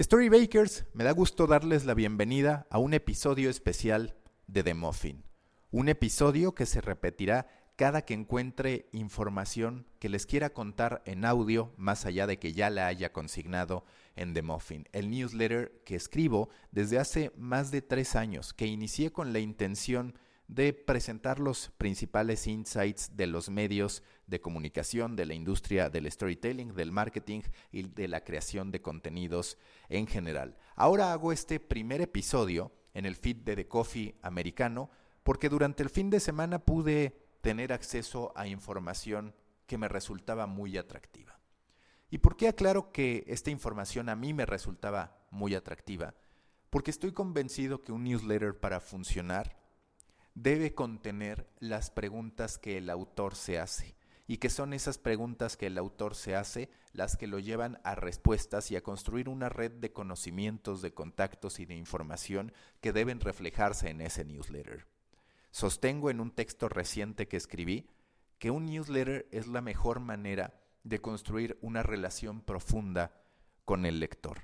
Storybakers, me da gusto darles la bienvenida a un episodio especial de The Muffin. Un episodio que se repetirá cada que encuentre información que les quiera contar en audio, más allá de que ya la haya consignado en The Muffin, el newsletter que escribo desde hace más de tres años, que inicié con la intención de presentar los principales insights de los medios de comunicación, de la industria del storytelling, del marketing y de la creación de contenidos en general. Ahora hago este primer episodio en el feed de The Coffee americano porque durante el fin de semana pude tener acceso a información que me resultaba muy atractiva. ¿Y por qué aclaro que esta información a mí me resultaba muy atractiva? Porque estoy convencido que un newsletter para funcionar debe contener las preguntas que el autor se hace y que son esas preguntas que el autor se hace las que lo llevan a respuestas y a construir una red de conocimientos, de contactos y de información que deben reflejarse en ese newsletter. Sostengo en un texto reciente que escribí que un newsletter es la mejor manera de construir una relación profunda con el lector.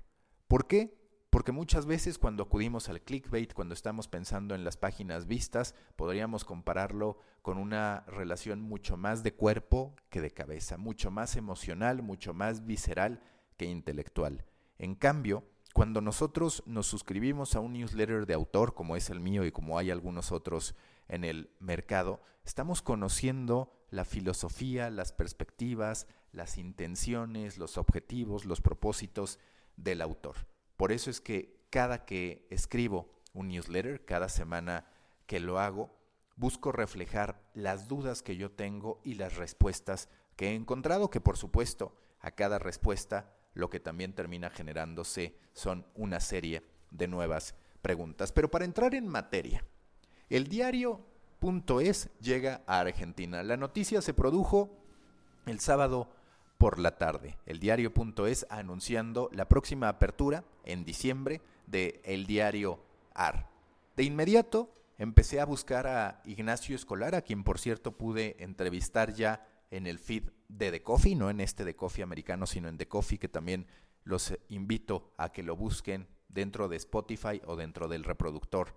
¿Por qué? Porque muchas veces cuando acudimos al clickbait, cuando estamos pensando en las páginas vistas, podríamos compararlo con una relación mucho más de cuerpo que de cabeza, mucho más emocional, mucho más visceral que intelectual. En cambio, cuando nosotros nos suscribimos a un newsletter de autor, como es el mío y como hay algunos otros en el mercado, estamos conociendo la filosofía, las perspectivas, las intenciones, los objetivos, los propósitos del autor. Por eso es que cada que escribo un newsletter, cada semana que lo hago, busco reflejar las dudas que yo tengo y las respuestas que he encontrado, que por supuesto a cada respuesta lo que también termina generándose son una serie de nuevas preguntas. Pero para entrar en materia, el diario.es llega a Argentina. La noticia se produjo el sábado por la tarde. El diario.es anunciando la próxima apertura en diciembre de El Diario AR. De inmediato empecé a buscar a Ignacio Escolar, a quien por cierto pude entrevistar ya en el feed de The Coffee, no en este The Coffee americano, sino en The Coffee, que también los invito a que lo busquen dentro de Spotify o dentro del reproductor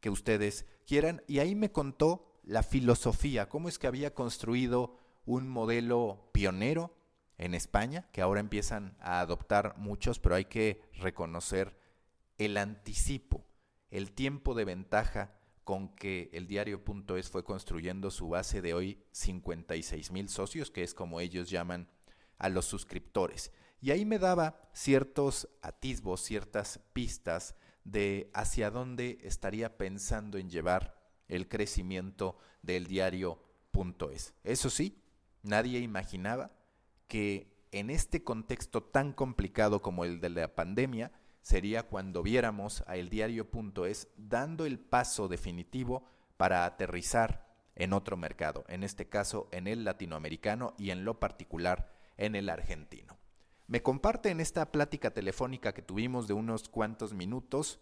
que ustedes quieran. Y ahí me contó la filosofía, cómo es que había construido un modelo pionero en España, que ahora empiezan a adoptar muchos, pero hay que reconocer el anticipo, el tiempo de ventaja con que el diario.es fue construyendo su base de hoy 56 mil socios, que es como ellos llaman a los suscriptores. Y ahí me daba ciertos atisbos, ciertas pistas de hacia dónde estaría pensando en llevar el crecimiento del diario.es. Eso sí, nadie imaginaba que en este contexto tan complicado como el de la pandemia, sería cuando viéramos a eldiario.es dando el paso definitivo para aterrizar en otro mercado, en este caso en el latinoamericano y en lo particular en el argentino. Me comparte en esta plática telefónica que tuvimos de unos cuantos minutos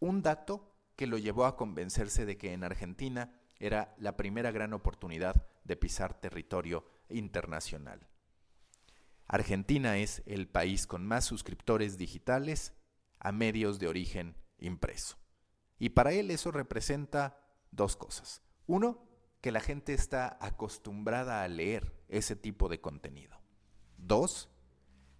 un dato que lo llevó a convencerse de que en Argentina era la primera gran oportunidad de pisar territorio internacional. Argentina es el país con más suscriptores digitales a medios de origen impreso. Y para él eso representa dos cosas. Uno, que la gente está acostumbrada a leer ese tipo de contenido. Dos,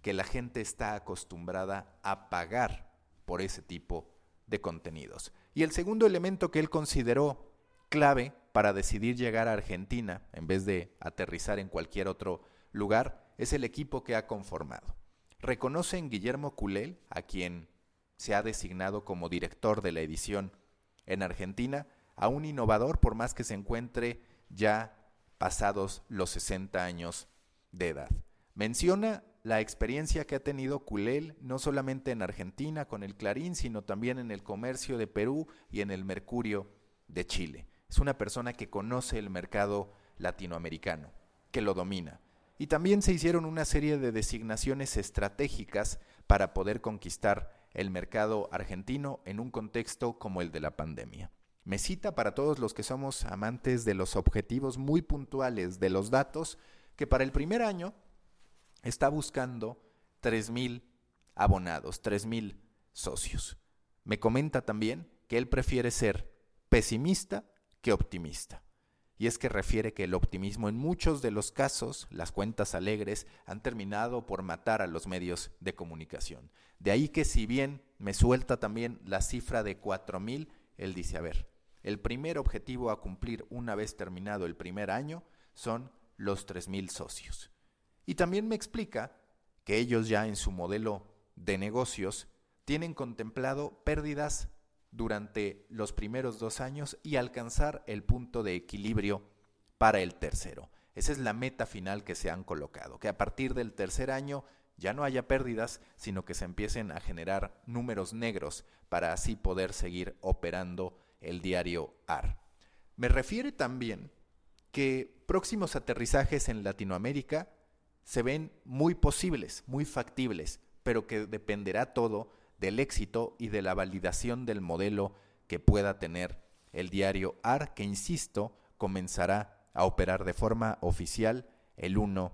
que la gente está acostumbrada a pagar por ese tipo de contenidos. Y el segundo elemento que él consideró clave para decidir llegar a Argentina en vez de aterrizar en cualquier otro lugar es el equipo que ha conformado. Reconoce en Guillermo Culel, a quien se ha designado como director de la edición en Argentina, a un innovador por más que se encuentre ya pasados los 60 años de edad. Menciona la experiencia que ha tenido Culel no solamente en Argentina con el Clarín, sino también en el comercio de Perú y en el Mercurio de Chile. Es una persona que conoce el mercado latinoamericano, que lo domina y también se hicieron una serie de designaciones estratégicas para poder conquistar el mercado argentino en un contexto como el de la pandemia. Me cita para todos los que somos amantes de los objetivos muy puntuales de los datos, que para el primer año está buscando 3.000 abonados, 3 mil socios. Me comenta también que él prefiere ser pesimista que optimista. Y es que refiere que el optimismo en muchos de los casos, las cuentas alegres, han terminado por matar a los medios de comunicación. De ahí que si bien me suelta también la cifra de 4.000, él dice, a ver, el primer objetivo a cumplir una vez terminado el primer año son los 3.000 socios. Y también me explica que ellos ya en su modelo de negocios tienen contemplado pérdidas durante los primeros dos años y alcanzar el punto de equilibrio para el tercero. Esa es la meta final que se han colocado, que a partir del tercer año ya no haya pérdidas, sino que se empiecen a generar números negros para así poder seguir operando el diario AR. Me refiere también que próximos aterrizajes en Latinoamérica se ven muy posibles, muy factibles, pero que dependerá todo del éxito y de la validación del modelo que pueda tener el diario AR, que insisto, comenzará a operar de forma oficial el 1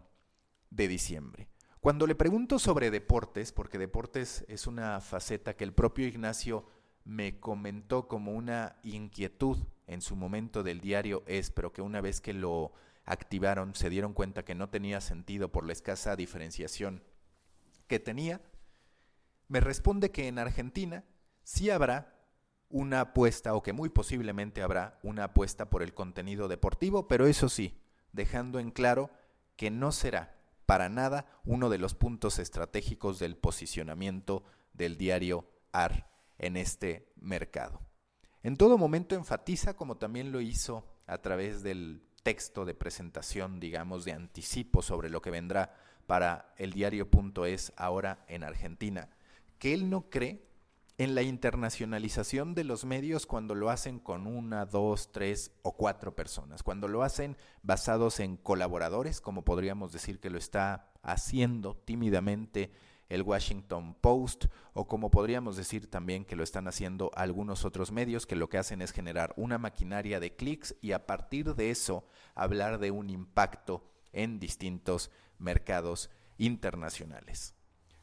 de diciembre. Cuando le pregunto sobre deportes, porque deportes es una faceta que el propio Ignacio me comentó como una inquietud en su momento del diario Es, pero que una vez que lo activaron se dieron cuenta que no tenía sentido por la escasa diferenciación que tenía, me responde que en Argentina sí habrá una apuesta o que muy posiblemente habrá una apuesta por el contenido deportivo, pero eso sí, dejando en claro que no será para nada uno de los puntos estratégicos del posicionamiento del diario AR en este mercado. En todo momento enfatiza, como también lo hizo a través del texto de presentación, digamos, de anticipo sobre lo que vendrá para el diario.es ahora en Argentina, que él no cree en la internacionalización de los medios cuando lo hacen con una, dos, tres o cuatro personas, cuando lo hacen basados en colaboradores, como podríamos decir que lo está haciendo tímidamente el Washington Post, o como podríamos decir también que lo están haciendo algunos otros medios que lo que hacen es generar una maquinaria de clics y a partir de eso hablar de un impacto en distintos mercados internacionales.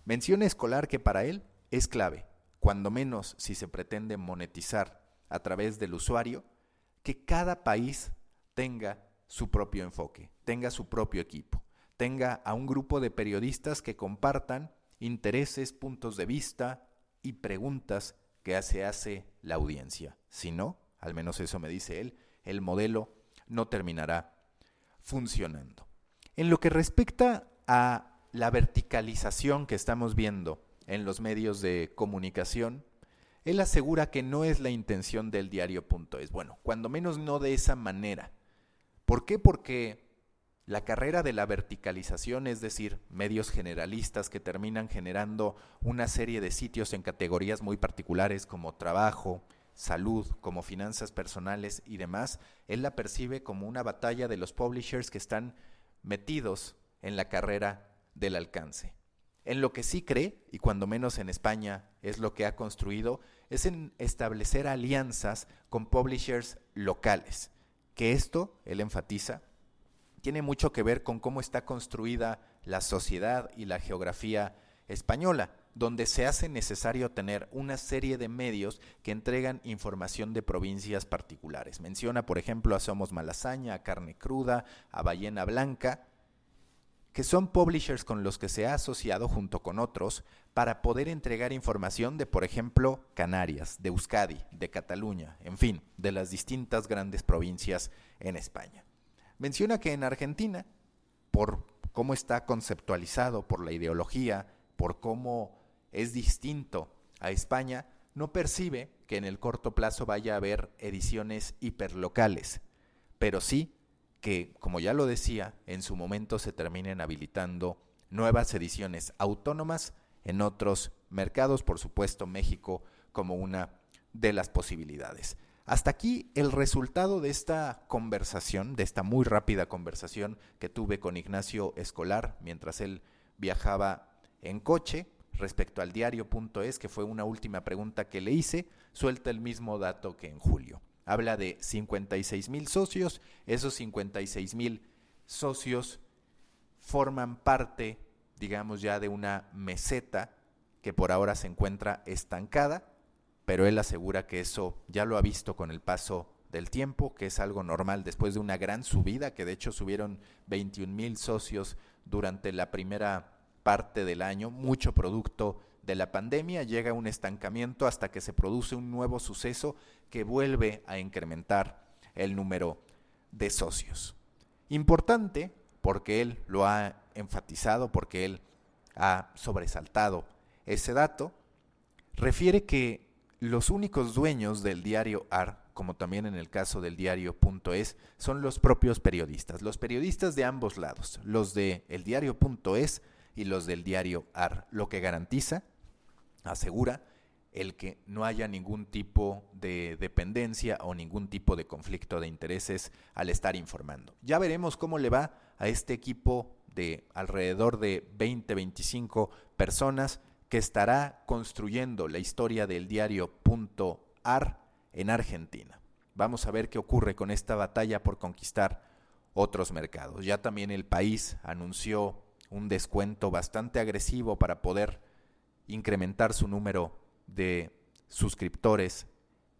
Menciona escolar que para él es clave, cuando menos si se pretende monetizar a través del usuario, que cada país tenga su propio enfoque, tenga su propio equipo, tenga a un grupo de periodistas que compartan intereses, puntos de vista y preguntas que se hace la audiencia. Si no, al menos eso me dice él, el modelo no terminará funcionando. En lo que respecta a la verticalización que estamos viendo en los medios de comunicación, él asegura que no es la intención del diario.es. Bueno, cuando menos no de esa manera. ¿Por qué? Porque la carrera de la verticalización, es decir, medios generalistas que terminan generando una serie de sitios en categorías muy particulares como trabajo, salud, como finanzas personales y demás, él la percibe como una batalla de los publishers que están metidos en la carrera del alcance. En lo que sí cree, y cuando menos en España es lo que ha construido, es en establecer alianzas con publishers locales, que esto, él enfatiza, tiene mucho que ver con cómo está construida la sociedad y la geografía española, donde se hace necesario tener una serie de medios que entregan información de provincias particulares. Menciona, por ejemplo, a Somos Malasaña, a Carne Cruda, a Ballena Blanca, que son publishers con los que se ha asociado junto con otros para poder entregar información de, por ejemplo, Canarias, de Euskadi, de Cataluña, en fin, de las distintas grandes provincias en España. Menciona que en Argentina, por cómo está conceptualizado, por la ideología, por cómo es distinto a España, no percibe que en el corto plazo vaya a haber ediciones hiperlocales, pero sí que, como ya lo decía, en su momento se terminen habilitando nuevas ediciones autónomas en otros mercados, por supuesto México como una de las posibilidades. Hasta aquí el resultado de esta conversación, de esta muy rápida conversación que tuve con Ignacio Escolar mientras él viajaba en coche respecto al diario.es, que fue una última pregunta que le hice, suelta el mismo dato que en julio habla de 56 mil socios, esos 56 mil socios forman parte, digamos ya, de una meseta que por ahora se encuentra estancada, pero él asegura que eso ya lo ha visto con el paso del tiempo, que es algo normal. Después de una gran subida, que de hecho subieron 21 mil socios durante la primera parte del año, mucho producto de la pandemia, llega un estancamiento hasta que se produce un nuevo suceso que vuelve a incrementar el número de socios. Importante porque él lo ha enfatizado, porque él ha sobresaltado ese dato, refiere que los únicos dueños del diario AR, como también en el caso del diario.es, son los propios periodistas, los periodistas de ambos lados, los de el diario.es y los del diario AR, lo que garantiza, asegura, el que no haya ningún tipo de dependencia o ningún tipo de conflicto de intereses al estar informando. Ya veremos cómo le va a este equipo de alrededor de 20-25 personas que estará construyendo la historia del diario.ar en Argentina. Vamos a ver qué ocurre con esta batalla por conquistar otros mercados. Ya también el país anunció un descuento bastante agresivo para poder incrementar su número de suscriptores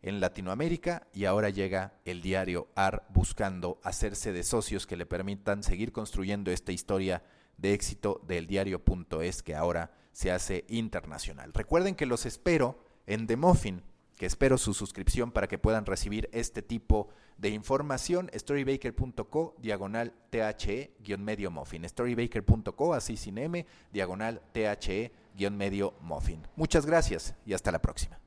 en Latinoamérica y ahora llega el diario AR buscando hacerse de socios que le permitan seguir construyendo esta historia de éxito del diario.es que ahora se hace internacional. Recuerden que los espero en The Muffin, que espero su suscripción para que puedan recibir este tipo de información. Storybaker.co, diagonal THE, guion medio Muffin. Storybaker.co, así sin M, diagonal THE, medio Muffin. Muchas gracias y hasta la próxima.